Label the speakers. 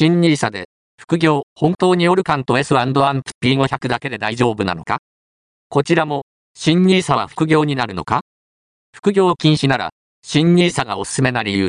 Speaker 1: 新ニーサで、副業、本当にオルカンと S& アンプ P500 だけで大丈夫なのか？こちらも、新ニーサは副業になるのか？副業禁止なら、新ニーサがおすすめな理由。